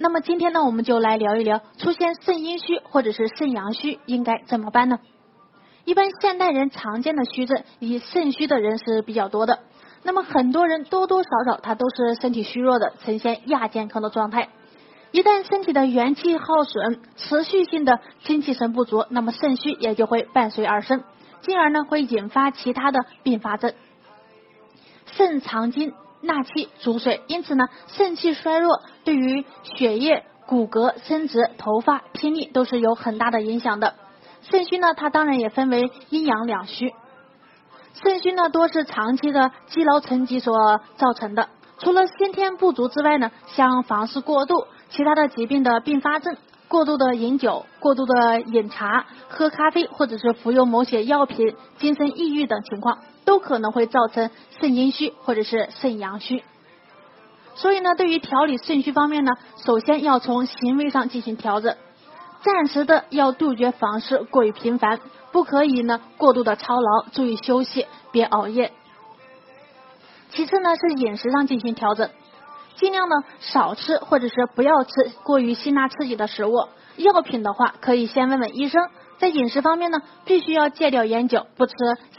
那么今天呢，我们就来聊一聊出现肾阴虚或者是肾阳虚应该怎么办呢？一般现代人常见的虚症，以肾虚的人是比较多的。那么很多人多多少少他都是身体虚弱的，呈现亚健康的状态。一旦身体的元气耗损，持续性的精气神不足，那么肾虚也就会伴随而生，进而呢会引发其他的并发症。肾藏精。纳气主水，因此呢，肾气衰弱对于血液、骨骼、生殖、头发、听力都是有很大的影响的。肾虚呢，它当然也分为阴阳两虚。肾虚呢，多是长期的积劳成疾所造成的。除了先天不足之外呢，像房事过度、其他的疾病的并发症、过度的饮酒、过度的饮茶、喝咖啡，或者是服用某些药品、精神抑郁等情况。都可能会造成肾阴虚或者是肾阳虚，所以呢，对于调理肾虚方面呢，首先要从行为上进行调整，暂时的要杜绝房事过于频繁，不可以呢过度的操劳，注意休息，别熬夜。其次呢是饮食上进行调整，尽量呢少吃或者是不要吃过于辛辣刺激的食物，药品的话可以先问问医生。在饮食方面呢，必须要戒掉烟酒，不吃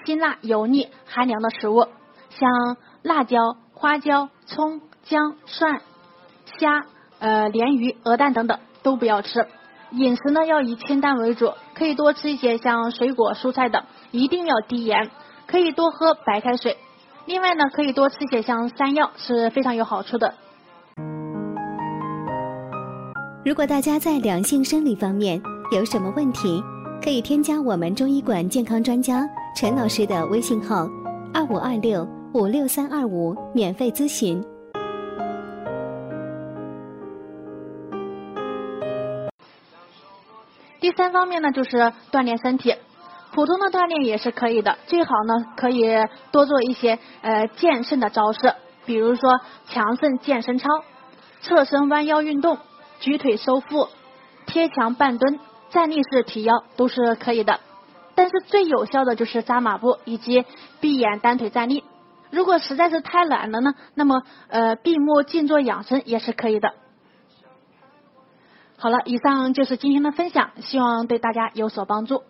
辛辣、油腻、寒凉的食物，像辣椒、花椒、葱、姜、蒜、虾、呃鲢鱼、鹅蛋等等都不要吃。饮食呢要以清淡为主，可以多吃一些像水果、蔬菜等，一定要低盐，可以多喝白开水。另外呢，可以多吃一些像山药，是非常有好处的。如果大家在两性生理方面有什么问题，可以添加我们中医馆健康专家陈老师的微信号：二五二六五六三二五，免费咨询。第三方面呢，就是锻炼身体，普通的锻炼也是可以的，最好呢可以多做一些呃健肾的招式，比如说强肾健身操、侧身弯腰运动、举腿收腹、贴墙半蹲。站立式提腰都是可以的，但是最有效的就是扎马步以及闭眼单腿站立。如果实在是太懒了呢，那么呃闭目静坐养生也是可以的。好了，以上就是今天的分享，希望对大家有所帮助。